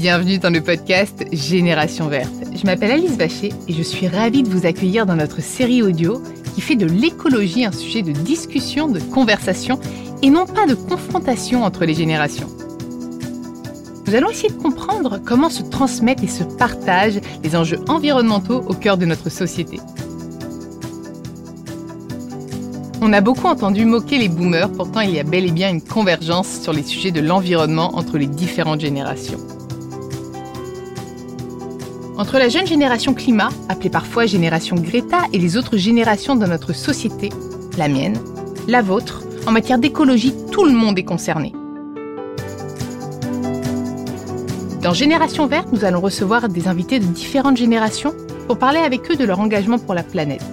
Bienvenue dans le podcast Génération Verte. Je m'appelle Alice Vacher et je suis ravie de vous accueillir dans notre série audio qui fait de l'écologie un sujet de discussion, de conversation et non pas de confrontation entre les générations. Nous allons essayer de comprendre comment se transmettent et se partagent les enjeux environnementaux au cœur de notre société. On a beaucoup entendu moquer les boomers, pourtant il y a bel et bien une convergence sur les sujets de l'environnement entre les différentes générations. Entre la jeune génération climat, appelée parfois génération Greta, et les autres générations de notre société, la mienne, la vôtre, en matière d'écologie, tout le monde est concerné. Dans Génération Verte, nous allons recevoir des invités de différentes générations pour parler avec eux de leur engagement pour la planète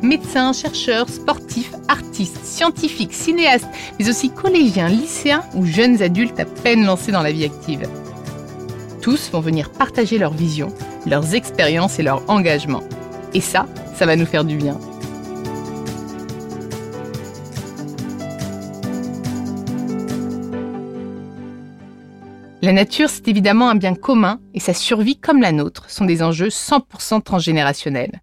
médecins, chercheurs, sportifs, artistes, scientifiques, cinéastes, mais aussi collégiens, lycéens ou jeunes adultes à peine lancés dans la vie active. Tous vont venir partager leur vision, leurs expériences et leur engagement. Et ça, ça va nous faire du bien. La nature, c'est évidemment un bien commun et sa survie comme la nôtre sont des enjeux 100% transgénérationnels.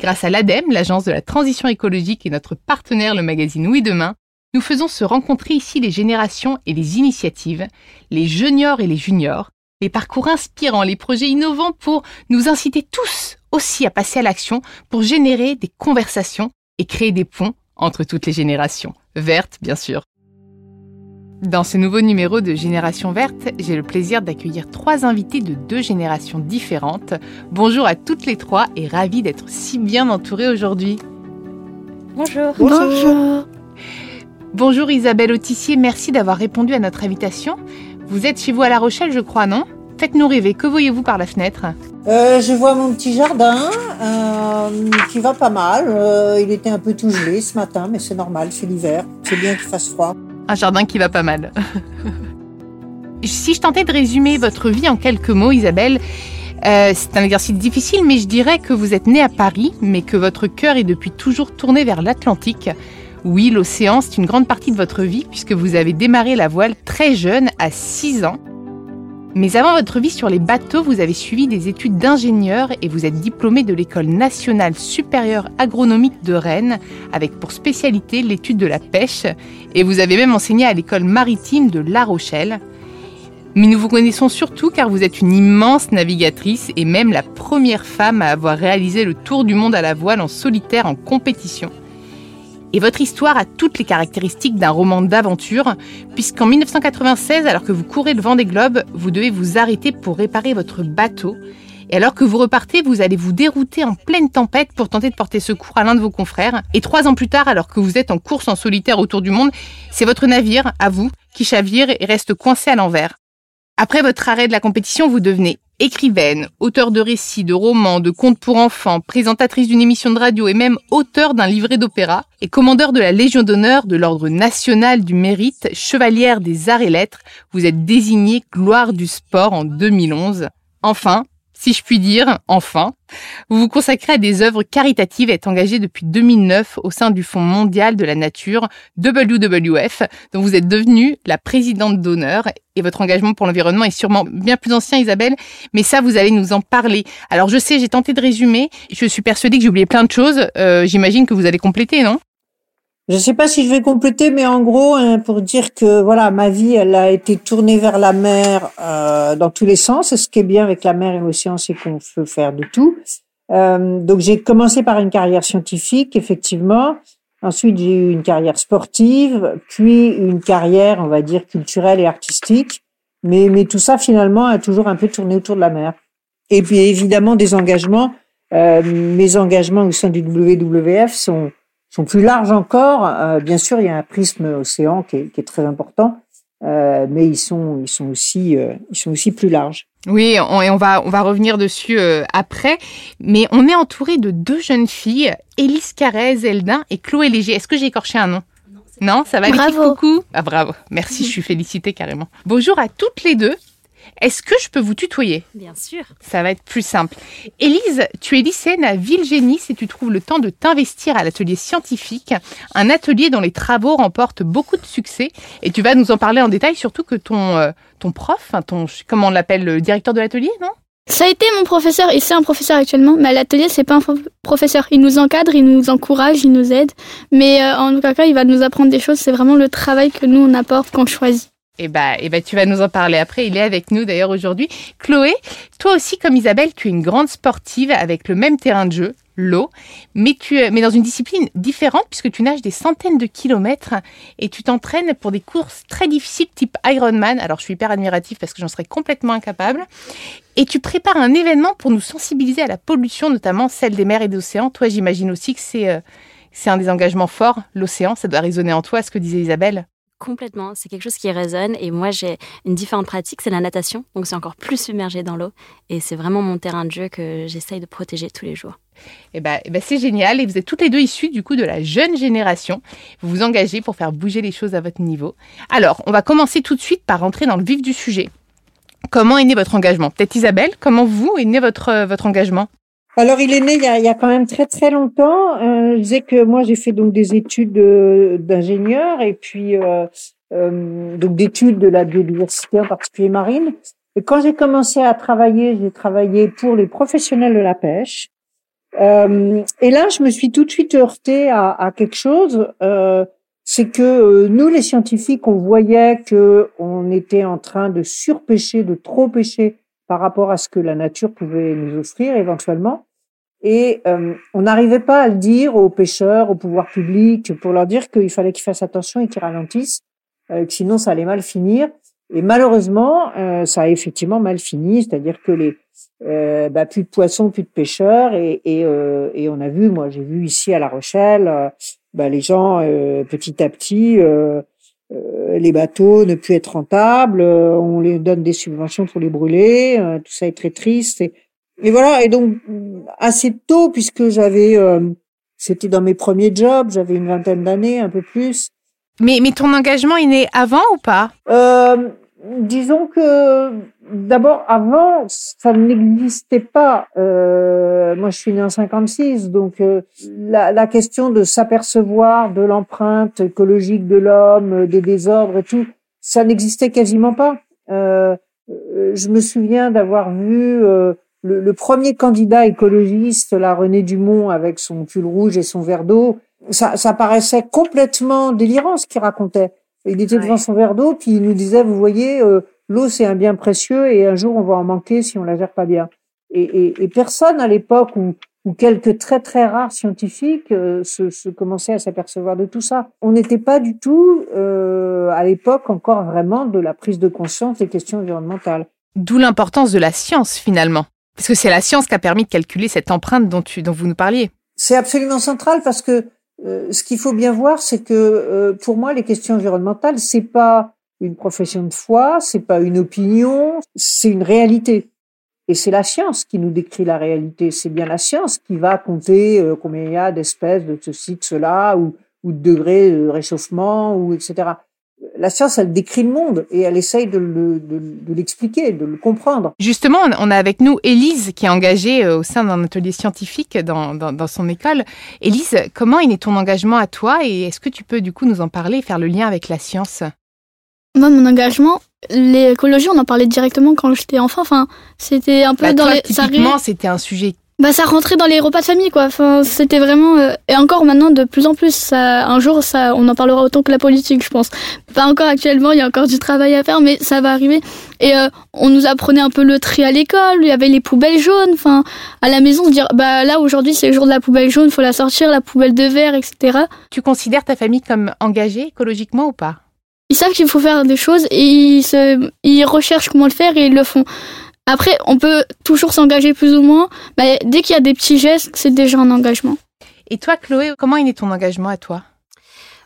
Grâce à l'ADEME, l'agence de la transition écologique et notre partenaire le magazine Oui Demain, nous faisons se rencontrer ici les générations et les initiatives, les juniors et les juniors, les parcours inspirants, les projets innovants pour nous inciter tous aussi à passer à l'action pour générer des conversations et créer des ponts entre toutes les générations, vertes bien sûr. Dans ce nouveau numéro de Génération Verte, j'ai le plaisir d'accueillir trois invités de deux générations différentes. Bonjour à toutes les trois et ravi d'être si bien entourée aujourd'hui. Bonjour. Bonjour. Bonjour Isabelle Autissier, merci d'avoir répondu à notre invitation. Vous êtes chez vous à La Rochelle, je crois, non? Faites-nous rêver, que voyez-vous par la fenêtre? Euh, Je vois mon petit jardin euh, qui va pas mal. Euh, il était un peu tout gelé ce matin, mais c'est normal, c'est l'hiver. C'est bien qu'il fasse froid. Un jardin qui va pas mal. si je tentais de résumer votre vie en quelques mots, Isabelle, c'est un exercice difficile, mais je dirais que vous êtes née à Paris, mais que votre cœur est depuis toujours tourné vers l'Atlantique. Oui, l'océan, c'est une grande partie de votre vie, puisque vous avez démarré la voile très jeune, à 6 ans. Mais avant votre vie sur les bateaux, vous avez suivi des études d'ingénieur et vous êtes diplômé de l'École nationale supérieure agronomique de Rennes, avec pour spécialité l'étude de la pêche, et vous avez même enseigné à l'École maritime de La Rochelle. Mais nous vous connaissons surtout car vous êtes une immense navigatrice et même la première femme à avoir réalisé le tour du monde à la voile en solitaire en compétition. Et votre histoire a toutes les caractéristiques d'un roman d'aventure, puisqu'en 1996, alors que vous courez le vent des globes, vous devez vous arrêter pour réparer votre bateau. Et alors que vous repartez, vous allez vous dérouter en pleine tempête pour tenter de porter secours à l'un de vos confrères. Et trois ans plus tard, alors que vous êtes en course en solitaire autour du monde, c'est votre navire, à vous, qui chavire et reste coincé à l'envers. Après votre arrêt de la compétition, vous devenez écrivaine, auteur de récits, de romans, de contes pour enfants, présentatrice d'une émission de radio et même auteur d'un livret d'opéra, et commandeur de la Légion d'honneur de l'Ordre national du mérite, chevalière des arts et lettres, vous êtes désignée gloire du sport en 2011. Enfin, si je puis dire, enfin, vous vous consacrez à des œuvres caritatives et êtes engagé depuis 2009 au sein du Fonds mondial de la nature, WWF, dont vous êtes devenue la présidente d'honneur. Et votre engagement pour l'environnement est sûrement bien plus ancien, Isabelle, mais ça, vous allez nous en parler. Alors, je sais, j'ai tenté de résumer. Je suis persuadée que j'ai oublié plein de choses. Euh, J'imagine que vous allez compléter, non? Je ne sais pas si je vais compléter, mais en gros, hein, pour dire que voilà, ma vie, elle a été tournée vers la mer euh, dans tous les sens. Ce qui est bien avec la mer et l'océan, c'est qu'on peut faire de tout. Euh, donc j'ai commencé par une carrière scientifique, effectivement. Ensuite, j'ai eu une carrière sportive, puis une carrière, on va dire, culturelle et artistique. Mais, mais tout ça, finalement, a toujours un peu tourné autour de la mer. Et puis, évidemment, des engagements. Euh, mes engagements au sein du WWF sont sont plus larges encore. Euh, bien sûr, il y a un prisme océan qui est, qui est très important, euh, mais ils sont, ils sont aussi, euh, ils sont aussi plus larges. Oui, on, et on va, on va revenir dessus euh, après. Mais on est entouré de deux jeunes filles, Élise Carrez, Eldin et Chloé Léger. Est-ce que j'ai écorché un nom? Non, ça va Bravo. Coucou. Ah bravo. Merci, je suis félicitée carrément. Bonjour à toutes les deux. Est-ce que je peux vous tutoyer? Bien sûr. Ça va être plus simple. Élise, tu es lycéenne à Villegénis et tu trouves le temps de t'investir à l'atelier scientifique, un atelier dont les travaux remportent beaucoup de succès. Et tu vas nous en parler en détail, surtout que ton, euh, ton prof, ton, comment on l'appelle, le directeur de l'atelier, non? Ça a été mon professeur et c'est un professeur actuellement, mais à l'atelier c'est pas un professeur. Il nous encadre, il nous encourage, il nous aide, mais euh, en tout cas il va nous apprendre des choses. C'est vraiment le travail que nous on apporte qu'on choisit. Eh bah, eh bah, tu vas nous en parler après. Il est avec nous d'ailleurs aujourd'hui. Chloé, toi aussi, comme Isabelle, tu es une grande sportive avec le même terrain de jeu, l'eau, mais tu mais dans une discipline différente puisque tu nages des centaines de kilomètres et tu t'entraînes pour des courses très difficiles type Ironman. Alors je suis hyper admirative parce que j'en serais complètement incapable. Et tu prépares un événement pour nous sensibiliser à la pollution, notamment celle des mers et des océans. Toi, j'imagine aussi que c'est euh, c'est un des engagements forts, l'océan. Ça doit résonner en toi, ce que disait Isabelle. Complètement, c'est quelque chose qui résonne et moi j'ai une différente pratique, c'est la natation, donc c'est encore plus submergé dans l'eau et c'est vraiment mon terrain de jeu que j'essaye de protéger tous les jours. Eh ben c'est génial et vous êtes toutes les deux issues du coup de la jeune génération. Vous vous engagez pour faire bouger les choses à votre niveau. Alors, on va commencer tout de suite par rentrer dans le vif du sujet. Comment est né votre engagement? Peut-être Isabelle, comment vous est né votre, euh, votre engagement? Alors, il est né il y, a, il y a quand même très très longtemps. Euh, je disais que moi, j'ai fait donc des études d'ingénieur et puis euh, euh, donc d'études de la biodiversité, en particulier marine. Et quand j'ai commencé à travailler, j'ai travaillé pour les professionnels de la pêche. Euh, et là, je me suis tout de suite heurtée à, à quelque chose. Euh, c'est que euh, nous, les scientifiques, on voyait que on était en train de surpêcher, de trop pêcher par rapport à ce que la nature pouvait nous offrir éventuellement. Et euh, on n'arrivait pas à le dire aux pêcheurs, au pouvoir public, pour leur dire qu'il fallait qu'ils fassent attention et qu'ils ralentissent, euh, que sinon ça allait mal finir. Et malheureusement, euh, ça a effectivement mal fini, c'est-à-dire que les euh, bah, plus de poissons, plus de pêcheurs, et, et, euh, et on a vu, moi j'ai vu ici à La Rochelle, bah, les gens petit à petit, les bateaux ne plus être rentables, on les donne des subventions pour les brûler, tout ça est très triste. Et voilà, et donc assez tôt, puisque j'avais, c'était dans mes premiers jobs, j'avais une vingtaine d'années, un peu plus, mais, mais ton engagement est né avant ou pas? Euh, Disons que d'abord, avant, ça n'existait pas. Euh, moi, je suis né en 56, donc euh, la, la, question de s'apercevoir de l'empreinte écologique de l'homme, des désordres et tout, ça n'existait quasiment pas. Euh, je me souviens d'avoir vu euh, le, le, premier candidat écologiste, la René Dumont, avec son pull rouge et son verre d'eau, ça, ça paraissait complètement délirant ce qu'il racontait. Il était devant son verre d'eau, puis il nous disait, vous voyez, euh, l'eau c'est un bien précieux et un jour on va en manquer si on la gère pas bien. Et, et, et personne à l'époque où, où quelques très très rares scientifiques euh, se, se, commençaient à s'apercevoir de tout ça. On n'était pas du tout euh, à l'époque encore vraiment de la prise de conscience des questions environnementales. D'où l'importance de la science finalement, parce que c'est la science qui a permis de calculer cette empreinte dont, tu, dont vous nous parliez. C'est absolument central parce que euh, ce qu'il faut bien voir, c'est que euh, pour moi, les questions environnementales, c'est pas une profession de foi, c'est pas une opinion, c'est une réalité. Et c'est la science qui nous décrit la réalité. C'est bien la science qui va compter euh, combien il y a d'espèces de ceci, de cela, ou, ou de degrés de réchauffement, ou etc la science, elle décrit le monde et elle essaye de, l'expliquer, de, le comprendre. Justement, on a avec nous Élise qui est engagée euh, au sein d'un atelier scientifique dans, dans, son école. Élise, comment est ton engagement à toi et est-ce que tu peux du coup nous en parler et faire le lien avec la science? Moi, mon engagement, l'écologie, on en parlait directement quand j'étais enfant. Enfin, c'était un peu bah, dans toi, les. Typiquement, c'était un sujet bah ça rentrait dans les repas de famille quoi. Enfin, c'était vraiment euh, et encore maintenant de plus en plus ça un jour ça on en parlera autant que la politique, je pense. Pas encore actuellement, il y a encore du travail à faire mais ça va arriver et euh, on nous apprenait un peu le tri à l'école, il y avait les poubelles jaunes, enfin à la maison dire bah là aujourd'hui c'est le jour de la poubelle jaune, faut la sortir, la poubelle de verre, etc. Tu considères ta famille comme engagée écologiquement ou pas? Ils savent qu'il faut faire des choses et ils se ils recherchent comment le faire et ils le font. Après, on peut toujours s'engager plus ou moins, mais dès qu'il y a des petits gestes, c'est déjà un engagement. Et toi, Chloé, comment est ton engagement à toi?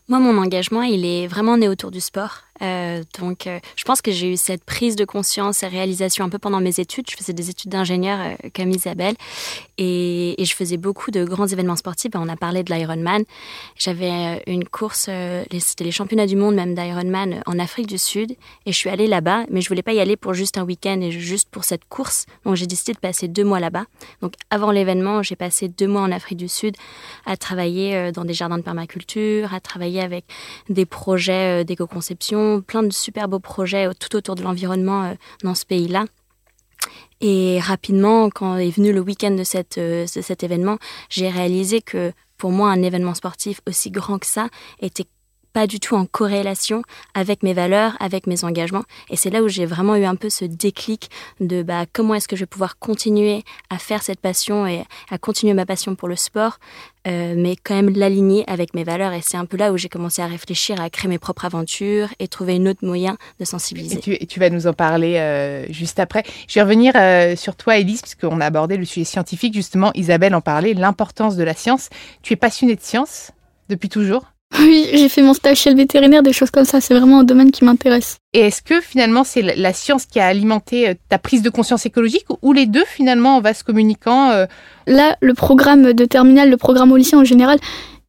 Moi, mon engagement, il est vraiment né autour du sport. Euh, donc, euh, je pense que j'ai eu cette prise de conscience et réalisation un peu pendant mes études. Je faisais des études d'ingénieur euh, comme Isabelle et, je faisais beaucoup de grands événements sportifs. On a parlé de l'Ironman. J'avais une course, c'était les championnats du monde même d'Ironman en Afrique du Sud et je suis allée là-bas, mais je voulais pas y aller pour juste un week-end et juste pour cette course. Donc, j'ai décidé de passer deux mois là-bas. Donc, avant l'événement, j'ai passé deux mois en Afrique du Sud à travailler dans des jardins de permaculture, à travailler avec des projets d'éco-conception plein de super beaux projets tout autour de l'environnement euh, dans ce pays-là. Et rapidement, quand est venu le week-end de, cette, euh, de cet événement, j'ai réalisé que pour moi, un événement sportif aussi grand que ça était pas du tout en corrélation avec mes valeurs, avec mes engagements. Et c'est là où j'ai vraiment eu un peu ce déclic de bah, comment est-ce que je vais pouvoir continuer à faire cette passion et à continuer ma passion pour le sport, euh, mais quand même l'aligner avec mes valeurs. Et c'est un peu là où j'ai commencé à réfléchir, à créer mes propres aventures et trouver un autre moyen de sensibiliser. Et tu, vas nous en parler euh, juste après. Je vais revenir euh, sur toi, Elise, puisqu'on a abordé le sujet scientifique. Justement, Isabelle en parlait, l'importance de la science. Tu es passionnée de science depuis toujours? Oui, j'ai fait mon stage chez le vétérinaire, des choses comme ça. C'est vraiment un domaine qui m'intéresse. Et est-ce que finalement c'est la science qui a alimenté euh, ta prise de conscience écologique ou les deux finalement en se communiquant euh? Là, le programme de terminale, le programme au lycée en général,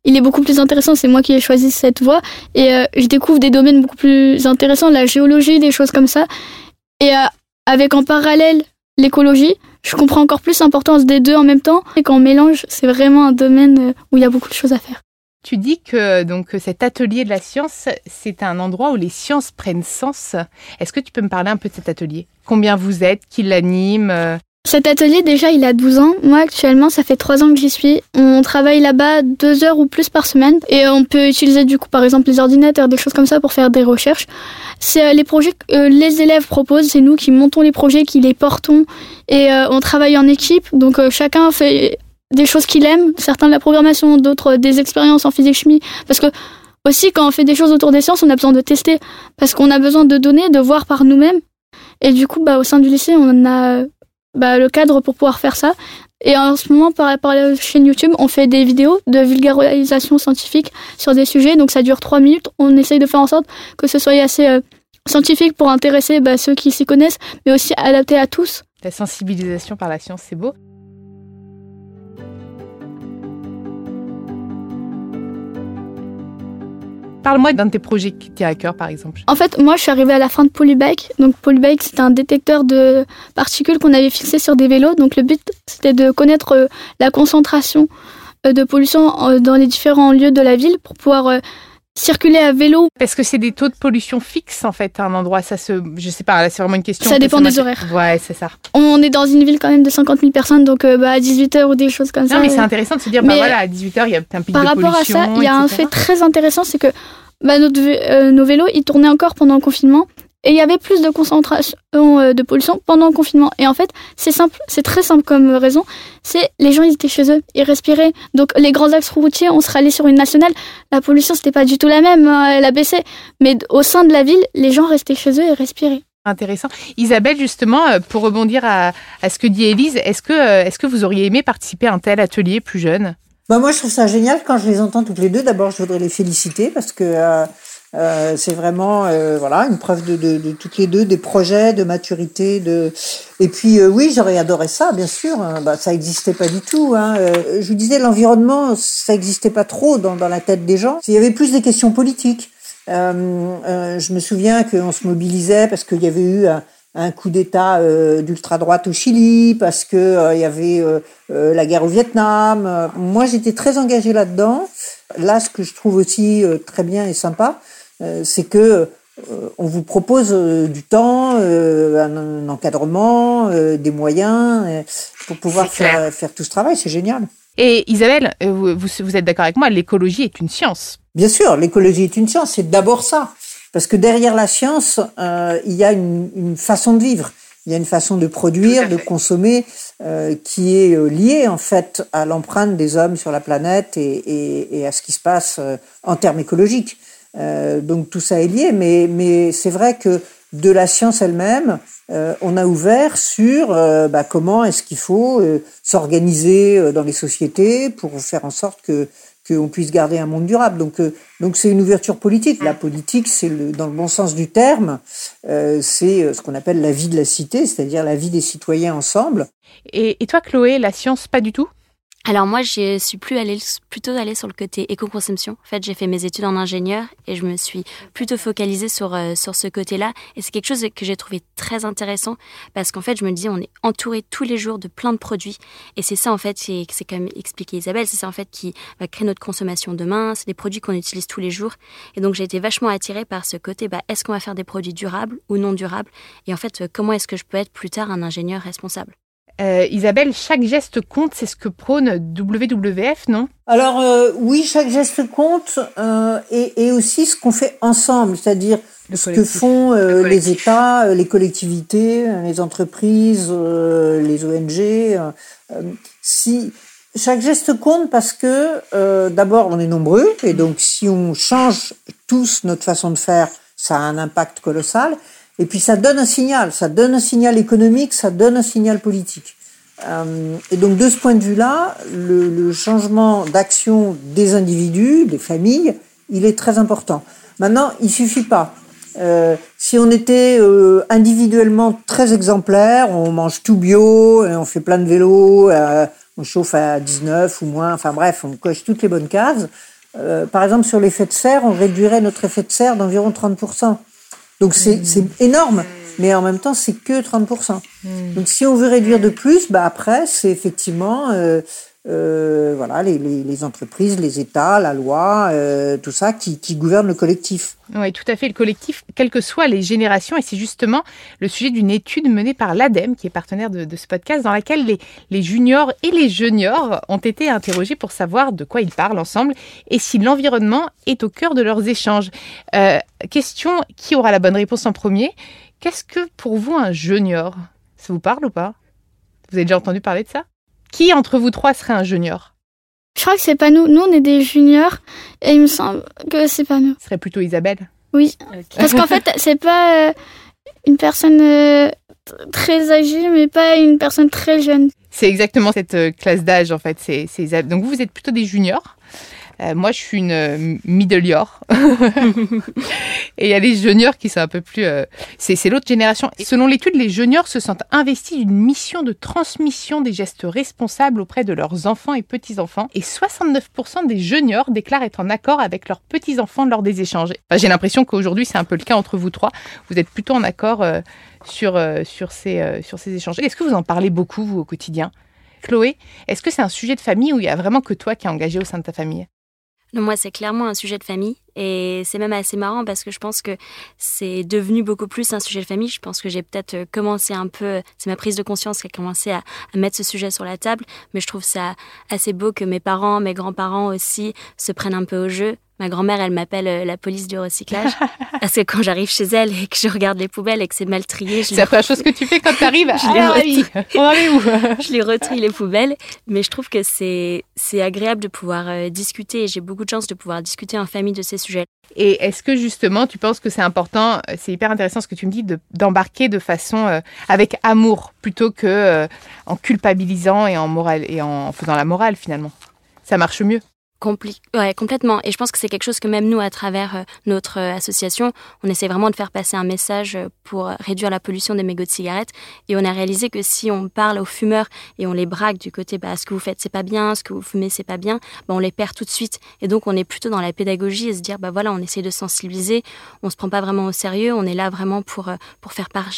il est beaucoup plus intéressant. C'est moi qui ai choisi cette voie et euh, je découvre des domaines beaucoup plus intéressants, la géologie, des choses comme ça. Et avec en parallèle l'écologie, je comprends encore plus l'importance des deux en même temps. Et quand on mélange, c'est vraiment un domaine où il y a beaucoup de choses à faire. Tu dis que donc cet atelier de la science, c'est un endroit où les sciences prennent sens. Est-ce que tu peux me parler un peu de cet atelier? Combien vous êtes? Qui l'anime? Cet atelier, déjà, il a 12 ans. Moi, actuellement, ça fait 3 ans que j'y suis. On travaille là-bas 2 heures ou plus par semaine. Et on peut utiliser, du coup, par exemple, les ordinateurs, des choses comme ça pour faire des recherches. C'est euh, les projets que euh, les élèves proposent. C'est nous qui montons les projets, qui les portons. Et euh, on travaille en équipe. Donc, chacun fait des choses qu'il aime, certains de la programmation, d'autres des expériences en physique-chimie. Parce que aussi, quand on fait des choses autour des sciences, on a besoin de tester. Parce qu'on a besoin de données, de voir par nous-mêmes. Et du coup, bah, au sein du lycée, on a bah, le cadre pour pouvoir faire ça. Et en ce moment, par, par la chaîne YouTube, on fait des vidéos de vulgarisation scientifique sur des sujets. Donc ça dure trois minutes. On essaye de faire en sorte que ce soit assez euh, scientifique pour intéresser bah, ceux qui s'y connaissent, mais aussi adapté à tous. La sensibilisation par la science, c'est beau. Parle-moi d'un de tes projets qui tient à cœur, par exemple. En fait, moi, je suis arrivée à la fin de Polybike. Donc, Polybike, c'est un détecteur de particules qu'on avait fixé sur des vélos. Donc, le but, c'était de connaître euh, la concentration euh, de pollution euh, dans les différents lieux de la ville pour pouvoir circuler à vélo. Parce que c'est des taux de pollution fixes en fait à un endroit Ça se, je sais pas, c'est vraiment une question. Ça dépend des horaires. Ouais, c'est ça. On est dans une ville quand même de 50 000 personnes, donc bah, à 18 h ou des choses comme ça. Non, mais c'est intéressant de se dire, bah voilà, à 18 h il y a un pic Par rapport à ça, il y a un fait très intéressant, c'est que bah, euh, nos vélos, ils tournaient encore pendant le confinement. Et il y avait plus de concentration euh, de pollution pendant le confinement. Et en fait, c'est simple, c'est très simple comme raison. C'est les gens, ils étaient chez eux, ils respiraient. Donc les grands axes routiers, on serait allé sur une nationale. La pollution, c'était pas du tout la même, hein, elle a baissé. Mais au sein de la ville, les gens restaient chez eux et respiraient. Intéressant. Isabelle, justement, euh, pour rebondir à, ce que dit Élise, est-ce que, est-ce que vous auriez aimé participer à un tel atelier plus jeune? Bah moi, je trouve ça génial quand je les entends toutes les deux. D'abord, je voudrais les féliciter parce que euh, euh, c'est vraiment euh, voilà une preuve de, de, de, toutes les deux des projets de maturité de et puis oui j'aurais adoré ça bien sûr hein. bah, ça existait pas du tout hein. je vous disais l'environnement ça existait pas trop dans, dans la tête des gens il y avait plus des questions politiques je me souviens qu'on se mobilisait parce qu'il y avait eu un, coup d'État euh, d'ultra droite au Chili, parce que euh, il y avait euh, la guerre au Vietnam. Moi, j'étais très engagée là-dedans. Là, ce que je trouve aussi très bien et sympa, c'est que on vous propose du temps, un, encadrement, des moyens pour pouvoir faire, faire tout ce travail. C'est génial. Et Isabelle, vous, vous êtes d'accord avec moi, l'écologie est une science. Bien sûr, l'écologie est une science, c'est d'abord ça. Parce que derrière la science, euh, il y a une, une, façon de vivre, il y a une façon de produire, de consommer, euh, qui est euh, liée en fait à l'empreinte des hommes sur la planète et, et, et à ce qui se passe euh, en termes écologiques. Euh, donc tout ça est lié, mais, mais c'est vrai que de la science elle-même, euh, on a ouvert sur bah, comment est-ce qu'il faut s'organiser dans les sociétés pour faire en sorte que qu'on puisse garder un monde durable. Donc, euh, donc c'est une ouverture politique. La politique, c'est le, dans le bon sens du terme, euh, c'est euh, ce qu'on appelle la vie de la cité, c'est-à-dire la vie des citoyens ensemble. Et, et toi, Chloé, la science, pas du tout? Alors moi, je suis plus allée, plutôt allée sur le côté éco-consommation. En fait, j'ai fait mes études en ingénieur et je me suis plutôt focalisée sur euh, sur ce côté-là. Et c'est quelque chose que j'ai trouvé très intéressant parce qu'en fait, je me dis, on est entouré tous les jours de plein de produits et c'est ça en fait, c'est c'est comme expliqué Isabelle, c'est ça en fait qui va créer notre consommation demain. C'est des produits qu'on utilise tous les jours. Et donc j'ai été vachement attirée par ce côté. Bah, est-ce qu'on va faire des produits durables ou non durables? Et en fait, comment est-ce que je peux être plus tard un ingénieur responsable? Euh, Isabelle, chaque geste compte, c'est ce que prône WWF, non? Alors euh, oui, chaque geste compte euh, et, et, aussi ce qu'on fait ensemble, c'est-à-dire ce que font euh, les États, les collectivités, les entreprises, les ONG. si chaque geste compte parce que d'abord on est nombreux et donc si on change tous notre façon de faire, ça a un impact colossal. Et puis ça donne un signal, ça donne un signal économique, ça donne un signal politique. Euh, et donc de ce point de vue-là, le, changement d'action des individus, des familles, il est très important. Maintenant, il suffit pas. Euh, si on était euh, individuellement très exemplaire, on mange tout bio, on fait plein de vélos, on chauffe à 19 ou moins, enfin bref, on coche toutes les bonnes cases. Par exemple, sur l'effet de serre, on réduirait notre effet de serre d'environ 30%. Donc c'est mmh. énorme, mais en même temps c'est que 30%. Mmh. Donc si on veut réduire de plus, bah après c'est effectivement euh, euh, voilà les, les, les, entreprises, les États, la loi, euh, tout ça qui, qui gouverne le collectif. Oui, tout à fait, le collectif, quelles que soient les générations, et c'est justement le sujet d'une étude menée par l'ADEME, qui est partenaire de, de, ce podcast, dans laquelle les, les juniors et les juniors ont été interrogés pour savoir de quoi ils parlent ensemble et si l'environnement est au cœur de leurs échanges. Euh, question, qui aura la bonne réponse en premier Qu'est-ce que pour vous un junior Ça vous parle ou pas? Vous avez déjà entendu parler de ça? Qui entre vous trois serait un junior? Je crois que c'est pas nous. Nous, on est des juniors et il me semble que c'est pas nous. Ce serait plutôt Isabelle? Oui. Okay. Parce qu'en fait, c'est pas euh, une personne euh, très âgée, mais pas une personne très jeune. C'est exactement cette euh, classe d'âge en fait. C'est, c'est... Donc vous, vous êtes plutôt des juniors? Euh, moi, je suis une euh, middle year. et il y a les juniors qui sont un peu plus. Euh, c'est, l'autre génération. Et selon l'étude, les juniors se sentent investis d'une mission de transmission des gestes responsables auprès de leurs enfants et petits-enfants. Et 69% des juniors déclarent être en accord avec leurs petits-enfants lors des échanges. Enfin, j'ai l'impression qu'aujourd'hui, c'est un peu le cas entre vous trois. Vous êtes plutôt en accord euh, sur, sur, ces, sur ces échanges. Est-ce que vous en parlez beaucoup, vous, au quotidien? Chloé, est-ce que c'est un sujet de famille où il y a vraiment que toi qui es engagé au sein de ta famille? Non, moi, c'est clairement un sujet de famille. Et c'est même assez marrant parce que je pense que c'est devenu beaucoup plus un sujet de famille. Je pense que j'ai peut-être commencé un peu, c'est ma prise de conscience qui a commencé à, à, mettre ce sujet sur la table. Mais je trouve ça assez beau que mes parents, mes grands-parents aussi se prennent un peu au jeu. Ma grand-mère, elle m'appelle euh, la police du recyclage. parce que quand j'arrive chez elle et que je regarde les poubelles et que c'est mal trié, c'est la première chose que tu fais quand tu arrives. je ah, les où Je les retrie les poubelles. Mais je trouve que c'est agréable de pouvoir euh, discuter et j'ai beaucoup de chance de pouvoir discuter en famille de ces sujets. Et est-ce que justement, tu penses que c'est important, euh, c'est hyper intéressant ce que tu me dis, d'embarquer de, de, façon euh, avec amour plutôt que euh, en culpabilisant et en morale et en faisant la morale finalement? Ça marche mieux. Ouais, complètement. Et je pense que c'est quelque chose que même nous, à travers euh, notre euh, association, on essaie vraiment de faire passer un message euh, pour réduire la pollution des mégots de cigarettes. Et on a réalisé que si on parle aux fumeurs et on les braque du côté, bah, ce que vous faites, c'est pas bien, ce que vous fumez, c'est pas bien, bah, on les perd tout de suite. Et donc, on est plutôt dans la pédagogie et se dire, bah voilà, on essaie de sensibiliser, on se prend pas vraiment au sérieux, on est là vraiment pour, pour faire par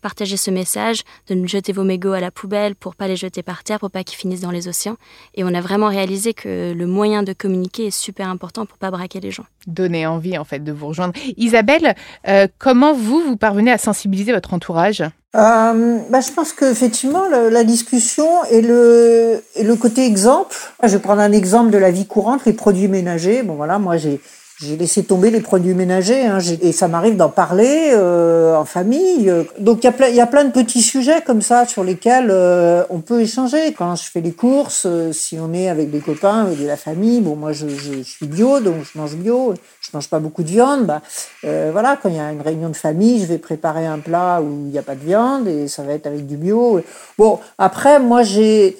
Partagez ce message de ne jeter vos mégots à la poubelle pour pas les jeter par terre, pour pas qu'ils finissent dans les océans. Et on a vraiment réalisé que le moyen de communiquer est super important pour pas braquer les gens. Donner envie en fait de vous rejoindre. Isabelle, euh, comment vous vous parvenez à sensibiliser votre entourage? Euh, bah, je pense qu'effectivement, la, la discussion et le, et le côté exemple. Je vais prendre un exemple de la vie courante, les produits ménagers. Bon voilà, moi j'ai j'ai laissé tomber les produits ménagers hein, et ça m'arrive d'en parler euh, en famille. Donc il y, a plein, de petits sujets comme ça sur lesquels euh, on peut échanger. Quand je fais les courses, euh, si on est avec des copains, avec de la famille, bon moi je, je, suis bio, donc je mange bio, je mange pas beaucoup de viande. Bah, voilà, quand il y a une réunion de famille, je vais préparer un plat où il n'y a pas de viande et ça va être avec du bio. Bon, après moi j'ai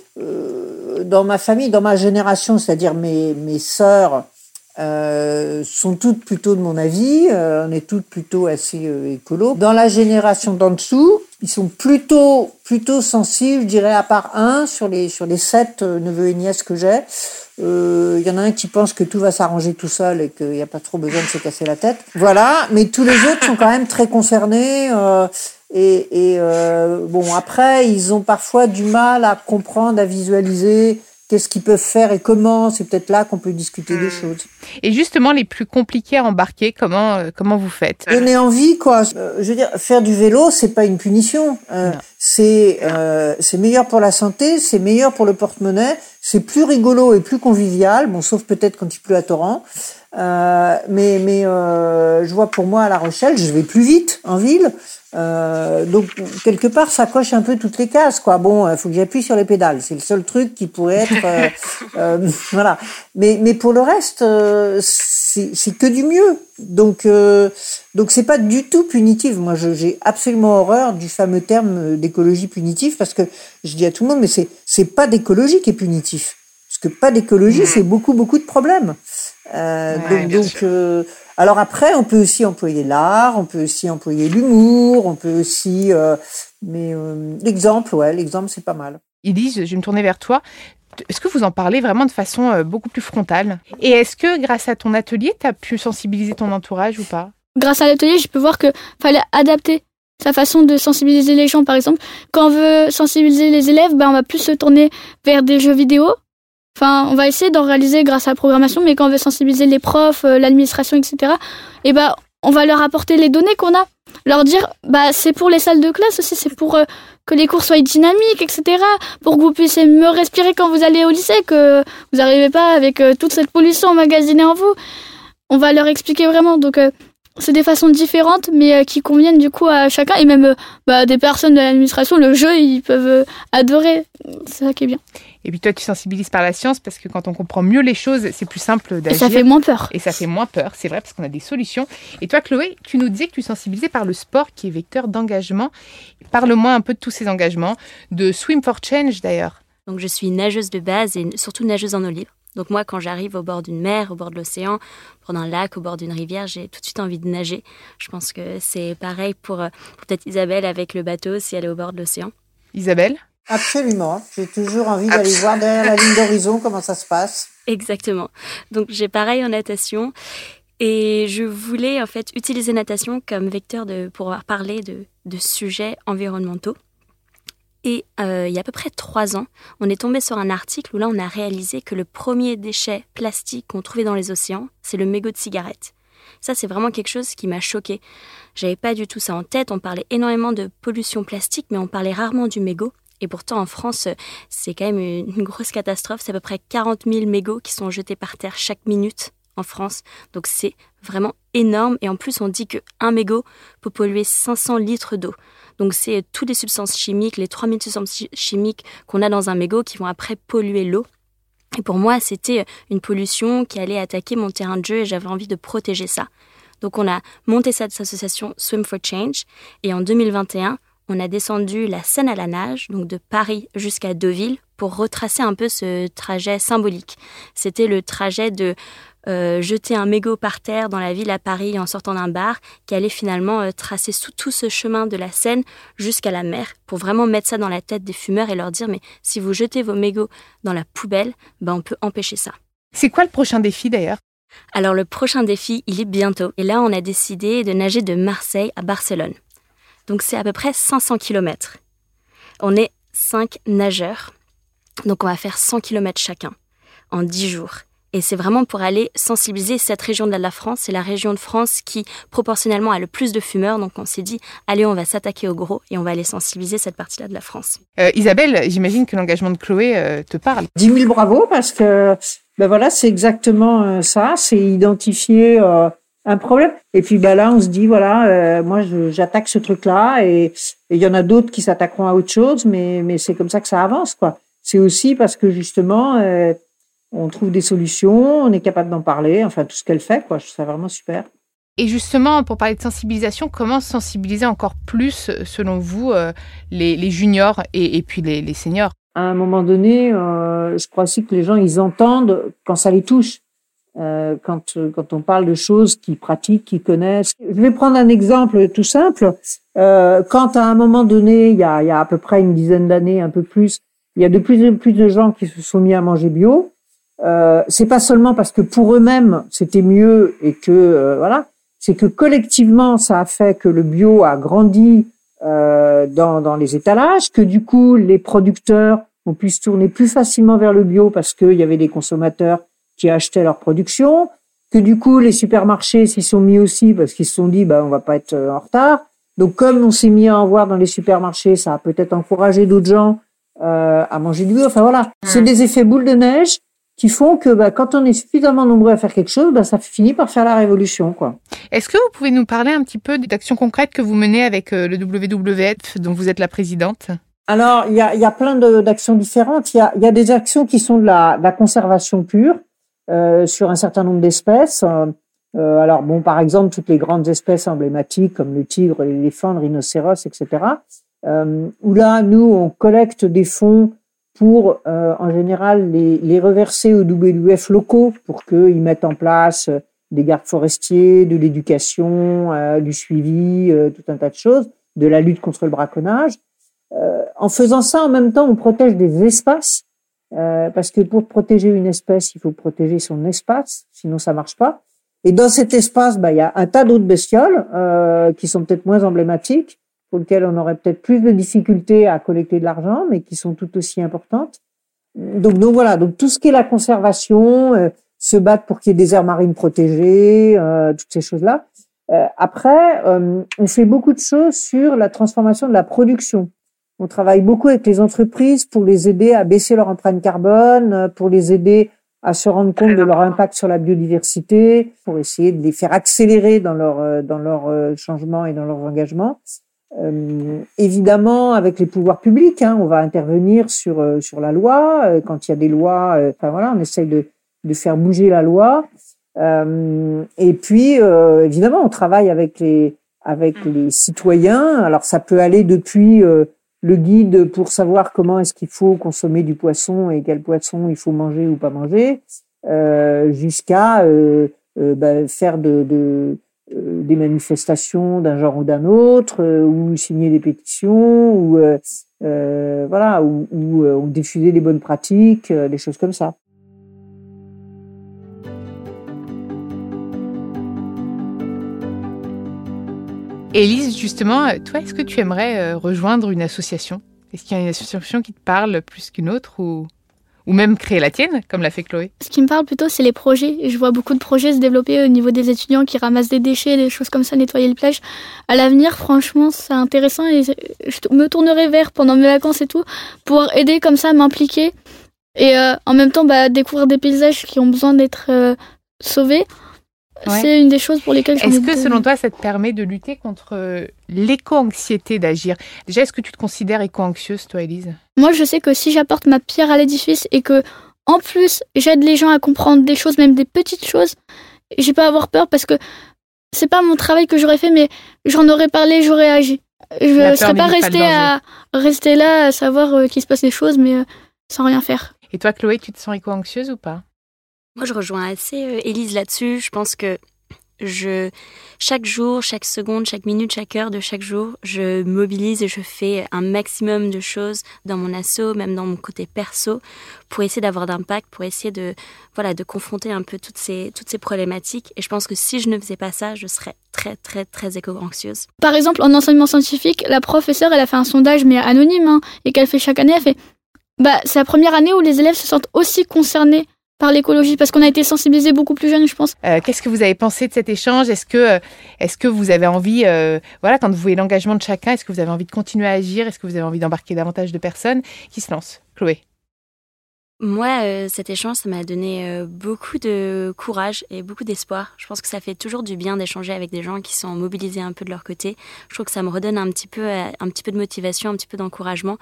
dans ma famille, dans ma génération, c'est-à-dire mes, mes sœurs, euh, sont toutes plutôt de mon avis. Euh, on est toutes plutôt assez euh, écolo. Dans la génération d'en dessous, ils sont plutôt plutôt sensibles, je dirais à part un sur les sur les sept euh, neveux et nièces que j'ai. Il y en a un qui pense que tout va s'arranger tout seul et qu'il n'y a pas trop besoin de se casser la tête. Voilà, mais tous les autres sont quand même très concernés. et, et bon, après, ils ont parfois du mal à comprendre, à visualiser qu'est-ce qu'ils peuvent faire et comment. C'est peut-être là qu'on peut discuter des hmm. choses. Et justement, les plus compliqués à embarquer, comment euh, comment vous faites? Donner envie, quoi. Euh, je veux dire, faire du vélo, c'est pas une punition. Euh, c'est c'est meilleur pour la santé, c'est meilleur pour le porte-monnaie, c'est plus rigolo et plus convivial. Bon, sauf peut-être quand il pleut à torrent. Euh, mais mais euh, je vois pour moi à La Rochelle, je vais plus vite en ville. Euh, donc quelque part, ça coche un peu toutes les cases, quoi. Bon, il faut que j'appuie sur les pédales. C'est le seul truc qui pourrait être, euh, euh, voilà. Mais mais pour le reste, c'est que du mieux. Donc donc c'est pas du tout punitif. Moi, j'ai absolument horreur du fameux terme d'écologie punitive parce que je dis à tout le monde, mais c'est c'est pas d'écologie qui est punitif. Parce que pas d'écologie, c'est beaucoup beaucoup de problèmes. Euh, donc, euh, alors après, on peut aussi employer l'art, on peut aussi employer l'humour, on peut aussi, euh, mais l'exemple, ouais, l'exemple c'est pas mal. Elise, je vais me tourner vers toi. Est-ce que vous en parlez vraiment de façon beaucoup plus frontale? Et est-ce que grâce à ton atelier, tu as pu sensibiliser ton entourage ou pas? Grâce à l'atelier, je peux voir que fallait adapter sa façon de sensibiliser les gens. Par exemple, quand on veut sensibiliser les élèves, ben, on va plus se tourner vers des jeux vidéo Enfin, on va essayer d'en réaliser grâce à la programmation, mais quand on veut sensibiliser les profs, euh, l'administration, etc., et eh ben, on va leur apporter les données qu'on a. Leur dire, bah, c'est pour les salles de classe aussi, c'est pour euh, que les cours soient dynamiques, etc., pour que vous puissiez mieux respirer quand vous allez au lycée, que vous n'arrivez pas avec euh, toute cette pollution emmagasinée en vous. On va leur expliquer vraiment. Donc, c'est des façons différentes, mais qui conviennent du coup à chacun, et même bah, des personnes de l'administration, le jeu, ils peuvent adorer. C'est ça qui est bien. Et puis toi, tu sensibilises par la science parce que quand on comprend mieux les choses, c'est plus simple d'agir. Et ça fait moins peur. Et ça fait moins peur, c'est vrai, parce qu'on a des solutions. Et toi, Chloé, tu nous disais que tu sensibilisais par le sport qui est vecteur d'engagement. Parle-moi un peu de tous ces engagements, de Swim for Change d'ailleurs. Donc je suis nageuse de base et surtout nageuse en eau libre. Donc moi, quand j'arrive au bord d'une mer, au bord de l'océan, au bord d'un lac, au bord d'une rivière, j'ai tout de suite envie de nager. Je pense que c'est pareil pour, euh, pour peut-être Isabelle avec le bateau si elle est au bord de l'océan. Isabelle? Absolument. J'ai toujours envie d'aller voir derrière la ligne d'horizon comment ça se passe. Exactement. Donc j'ai pareil en natation. Et je voulais en fait utiliser natation comme vecteur de, pour parler de, de sujets environnementaux. Et euh, il y a à peu près trois ans, on est tombé sur un article où là on a réalisé que le premier déchet plastique qu'on trouvait dans les océans, c'est le mégot de cigarette. Ça, c'est vraiment quelque chose qui m'a choqué. J'avais pas du tout ça en tête. On parlait énormément de pollution plastique, mais on parlait rarement du mégot. Et pourtant, en France, c'est quand même une grosse catastrophe. C'est à peu près 40 000 mégots qui sont jetés par terre chaque minute en France. Donc c'est vraiment énorme. Et en plus, on dit qu'un mégot peut polluer 500 litres d'eau. Donc c'est toutes les substances chimiques, les 3000 substances chimiques qu'on a dans un mégot qui vont après polluer l'eau. Et pour moi, c'était une pollution qui allait attaquer mon terrain de jeu et j'avais envie de protéger ça. Donc on a monté cette association Swim for Change et en 2021, on a descendu la Seine à la nage, donc de Paris jusqu'à Deauville, pour retracer un peu ce trajet symbolique. C'était le trajet de euh, jeter un mégot par terre dans la ville à Paris en sortant d'un bar, qui allait finalement euh, tracer sous tout ce chemin de la Seine jusqu'à la mer, pour vraiment mettre ça dans la tête des fumeurs et leur dire mais si vous jetez vos mégots dans la poubelle, ben on peut empêcher ça. C'est quoi le prochain défi d'ailleurs? Alors le prochain défi, il est bientôt. Et là, on a décidé de nager de Marseille à Barcelone. Donc c'est à peu près 500 km. On est 5 nageurs, donc on va faire 100 km chacun en 10 jours. Et c'est vraiment pour aller sensibiliser cette région de la France. C'est la région de France qui, proportionnellement, a le plus de fumeurs. Donc on s'est dit, allez, on va s'attaquer au gros et on va aller sensibiliser cette partie-là de la France. Euh, Isabelle, j'imagine que l'engagement de Chloé euh, te parle. 10 000 bravo parce que Ben voilà, c'est exactement euh, ça. C'est identifier euh, un problème. Et puis ben là, on se dit voilà, euh, moi j'attaque ce truc-là, et il y en a d'autres qui s'attaqueront à autre chose, mais mais c'est comme ça que ça avance, quoi. C'est aussi parce que justement, on trouve des solutions, on est capable d'en parler. Enfin, tout ce qu'elle fait, quoi. Je trouve ça vraiment super. Et justement, pour parler de sensibilisation, comment sensibiliser encore plus, selon vous, les, juniors et, puis les, les seniors? À un moment donné, euh, je crois aussi que les gens, ils entendent quand ça les touche. Euh, quand, quand on parle de choses qu'ils pratiquent, qu'ils connaissent. Je vais prendre un exemple tout simple. Euh, quand à un moment donné, il y a, il y a à peu près une dizaine d'années, un peu plus, il y a de plus en plus de gens qui se sont mis à manger bio. Euh, c'est pas seulement parce que pour eux-mêmes c'était mieux et que euh, voilà, c'est que collectivement ça a fait que le bio a grandi euh, dans, dans les étalages, que du coup les producteurs ont pu se tourner plus facilement vers le bio parce qu'il y avait des consommateurs qui achetaient leur production, que du coup les supermarchés s'y sont mis aussi parce qu'ils se sont dit bah on va pas être euh, en retard. Donc comme on s'est mis à en voir dans les supermarchés, ça a peut-être encouragé d'autres gens euh, à manger du bio. Enfin voilà, c'est des effets boule de neige qui font que bah, quand on est suffisamment nombreux à faire quelque chose, bah, ça finit par faire la révolution. quoi. Est-ce que vous pouvez nous parler un petit peu d'actions concrètes que vous menez avec euh, le WWF dont vous êtes la présidente? Alors, il y a, y a plein d'actions différentes. Il y a, y a, des actions qui sont de la, de la conservation pure euh, sur un certain nombre d'espèces. Euh, alors bon, par exemple, toutes les grandes espèces emblématiques comme le tigre, l'éléphant, le rhinocéros, etc. Euh, où là, nous, on collecte des fonds pour euh, en général les, les, reverser aux WWF locaux pour qu'ils mettent en place euh, des gardes forestiers, de l'éducation, euh, du suivi, euh, tout un tas de choses, de la lutte contre le braconnage. en faisant ça, en même temps, on protège des espaces parce que pour protéger une espèce, il faut protéger son espace, sinon ça marche pas. Et dans cet espace, bah, il y a un tas d'autres bestioles qui sont peut-être moins emblématiques, pour lesquelles on aurait peut-être plus de difficultés à collecter de l'argent, mais qui sont tout aussi importantes. Donc, donc voilà, donc tout ce qui est la conservation, euh, se battre pour qu'il y ait des aires marines protégées, euh, toutes ces choses-là. Euh, après, on fait beaucoup de choses sur la transformation de la production. On travaille beaucoup avec les entreprises pour les aider à baisser leur empreinte carbone, pour les aider à se rendre compte de leur impact sur la biodiversité, pour essayer de les faire accélérer dans leur dans leur changement et dans leurs engagements. Euh, évidemment, avec les pouvoirs publics, hein, on va intervenir sur euh, sur la loi euh, quand il y a des lois. enfin voilà, on essaye de de faire bouger la loi. et puis, évidemment, on travaille avec les avec les citoyens. Alors, ça peut aller depuis le guide pour savoir comment est-ce qu'il faut consommer du poisson et quel poisson il faut manger ou pas manger, jusqu'à bah, faire de, de euh, des manifestations d'un genre ou d'un autre, euh, ou signer des pétitions, ou euh, voilà, ou, diffuser des bonnes pratiques, des choses comme ça. Élise, justement, toi, est-ce que tu aimerais rejoindre une association? Est-ce qu'il y a une association qui te parle plus qu'une autre ou? Ou même créer la tienne, comme l'a fait Chloé Ce qui me parle plutôt, c'est les projets. Je vois beaucoup de projets se développer au niveau des étudiants qui ramassent des déchets, des choses comme ça, nettoyer le plage. À l'avenir, franchement, c'est intéressant et je me tournerai vers pendant mes vacances et tout, pour aider comme ça, m'impliquer et euh, en même temps bah, découvrir des paysages qui ont besoin d'être euh, sauvés. C'est une des choses pour lesquelles Est-ce que selon toi, ça te permet de lutter contre euh, l'éco-anxiété d'agir? Déjà, est-ce que tu te considères éco-anxieuse, toi, Elise Moi, je sais que si j'apporte ma pierre à l'édifice et que, en plus, j'aide les gens à comprendre des choses, même des petites choses, j'ai pas à avoir peur parce que c'est pas mon travail que j'aurais fait, mais j'en aurais parlé, j'aurais agi. Je ne serais pas restée à rester là à savoir euh, qu'il se passe des choses, mais euh, sans rien faire. Et toi, Chloé, tu te sens éco-anxieuse ou pas? Moi, je rejoins assez euh, Élise là-dessus. Je pense que je, chaque jour, chaque seconde, chaque minute, chaque heure de chaque jour, je mobilise et je fais un maximum de choses dans mon assaut, même dans mon côté perso, pour essayer d'avoir d'impact, pour essayer de, voilà, de confronter un peu toutes ces, toutes ces problématiques. Et je pense que si je ne faisais pas ça, je serais très, très, très éco-anxieuse. Par exemple, en enseignement scientifique, la professeure, elle a fait un sondage, mais anonyme, hein, et qu'elle fait chaque année, elle fait, bah, c'est la première année où les élèves se sentent aussi concernés par l'écologie parce qu'on a été sensibilisés beaucoup plus jeunes, je pense. Euh, qu'est-ce que vous avez pensé de cet échange? Est-ce que, euh, est-ce que vous avez envie, euh, voilà, quand vous voyez l'engagement de chacun, est-ce que vous avez envie de continuer à agir? Est-ce que vous avez envie d'embarquer davantage de personnes? Qui se lancent Chloé Moi, euh, cet échange, ça m'a donné euh, beaucoup de courage et beaucoup d'espoir. Je pense que ça fait toujours du bien d'échanger avec des gens qui sont mobilisés un peu de leur côté. Je trouve que ça me redonne un petit peu, euh, un petit peu de motivation, un petit peu d'encouragement.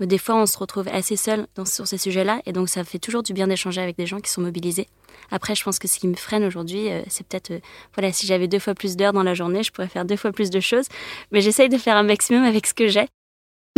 Des fois, on se retrouve assez seul dans, sur ces sujets-là, et donc ça fait toujours du bien d'échanger avec des gens qui sont mobilisés. Après, je pense que ce qui me freine aujourd'hui, c'est peut-être, voilà, si j'avais deux fois plus d'heures dans la journée, je pourrais faire deux fois plus de choses. Mais j'essaye de faire un maximum avec ce que j'ai.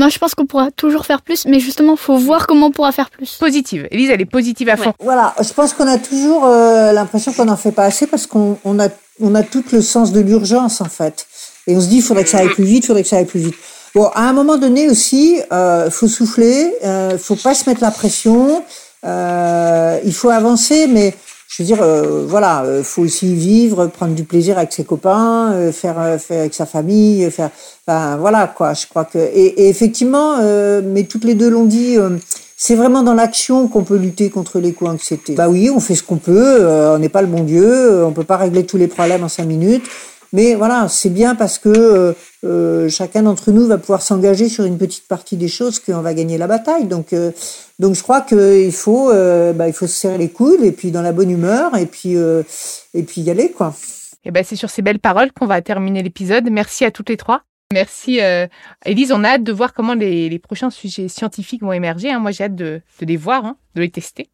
Moi, je pense qu'on pourra toujours faire plus, mais justement, faut voir comment on pourra faire plus. Positive. Elise, elle est positive à fond. Voilà, je pense qu'on a toujours euh, l'impression qu'on n'en fait pas assez parce qu'on on a, on a tout le sens de l'urgence, en fait. Et on se dit, il faudrait que ça aille plus vite, il faudrait que ça aille plus vite. Bon, à un moment donné aussi, euh, faut souffler, euh, faut pas se mettre la pression, euh, il faut avancer, mais je veux dire, euh, voilà, euh, faut aussi vivre, prendre du plaisir avec ses copains, euh, faire, euh, faire avec sa famille, faire, enfin voilà quoi. Je crois que et, et effectivement, mais toutes les deux l'ont dit. c'est vraiment dans l'action qu'on peut lutter contre l'éco-anxiété. Bah oui, on fait ce qu'on peut. on n'est pas le bon Dieu. On peut pas régler tous les problèmes en cinq minutes. Mais voilà, c'est bien parce que euh, euh, chacun d'entre nous va pouvoir s'engager sur une petite partie des choses qu'on va gagner la bataille. Donc, euh, donc je crois qu'il faut, bah, il faut se serrer les coudes et puis dans la bonne humeur et puis et puis y aller quoi. Et ben c'est sur ces belles paroles qu'on va terminer l'épisode. Merci à toutes les trois. Merci Elise, on a hâte de voir comment les, les prochains sujets scientifiques vont émerger. Hein. Moi j'ai hâte de, de les voir, hein, de les tester.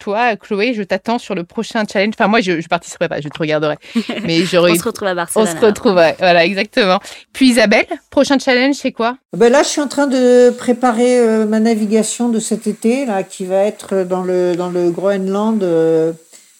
Toi, Chloé, je t'attends sur le prochain challenge. Enfin, moi, je, je participerai pas, je te regarderai. Mais j'aurais. on se retrouve à Barcelone. On se retrouve, ouais, voilà, exactement. Puis Isabelle, prochain challenge, c'est quoi? Ben là, je suis en train de préparer euh, ma navigation de cet été, là, qui va être dans le dans le Groenland euh,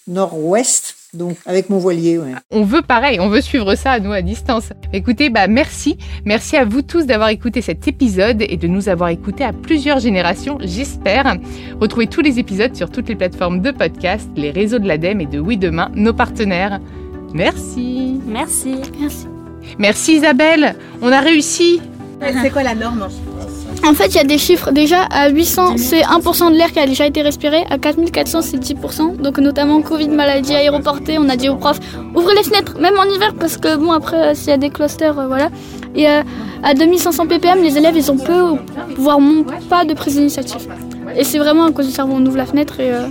nord-ouest. Donc avec mon voilier, ouais. On veut pareil, on veut suivre ça nous à distance. Écoutez, bah merci, merci à vous tous d'avoir écouté cet épisode et de nous avoir écoutés à plusieurs générations, j'espère. Retrouvez tous les épisodes sur toutes les plateformes de podcast, les réseaux de l'ADEME et de Oui Demain, nos partenaires. Merci. Merci. Merci. Merci Isabelle, on a réussi. C'est quoi la norme En fait, il y a des chiffres. Déjà, à 800, c'est 1% de l'air qui a déjà été respiré. À 4400, c'est 10%. Donc, notamment Covid, maladie aéroportée, on a dit aux profs, ouvrez les fenêtres, même en hiver, parce que bon, après, euh, s'il y a des clusters, euh, voilà. Et euh, à 2500 ppm, les élèves, ils ont peu, voire mon- pas de prise d'initiative. Et c'est vraiment à cause du cerveau, on ouvre la fenêtre et. euh,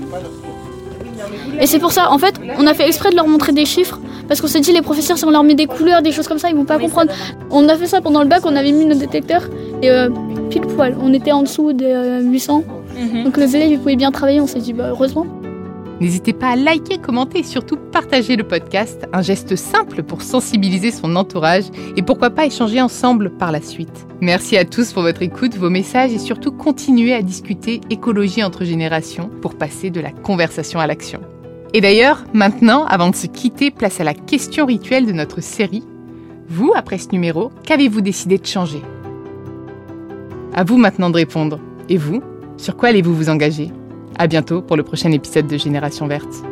Et c'est pour ça, en fait, on a fait exprès de leur montrer des chiffres, parce qu'on s'est dit, les professeurs, si on leur met des couleurs, des choses comme ça, ils vont pas comprendre. On a fait ça pendant le bac, on avait mis nos détecteurs, et euh, pile poil, on était en dessous des euh, 800. Donc les élèves, ils pouvaient bien travailler, on s'est dit, bah heureusement. N'hésitez pas à liker, commenter et surtout partager le podcast, un geste simple pour sensibiliser son entourage et pourquoi pas échanger ensemble par la suite. Merci à tous pour votre écoute, vos messages et surtout continuez à discuter écologie entre générations pour passer de la conversation à l'action. Et d'ailleurs, maintenant, avant de se quitter, place à la question rituelle de notre série. Vous, après ce numéro, qu'avez-vous décidé de changer? À vous maintenant de répondre. Et vous, sur quoi allez-vous vous engager? À bientôt pour le prochain épisode de Génération Verte.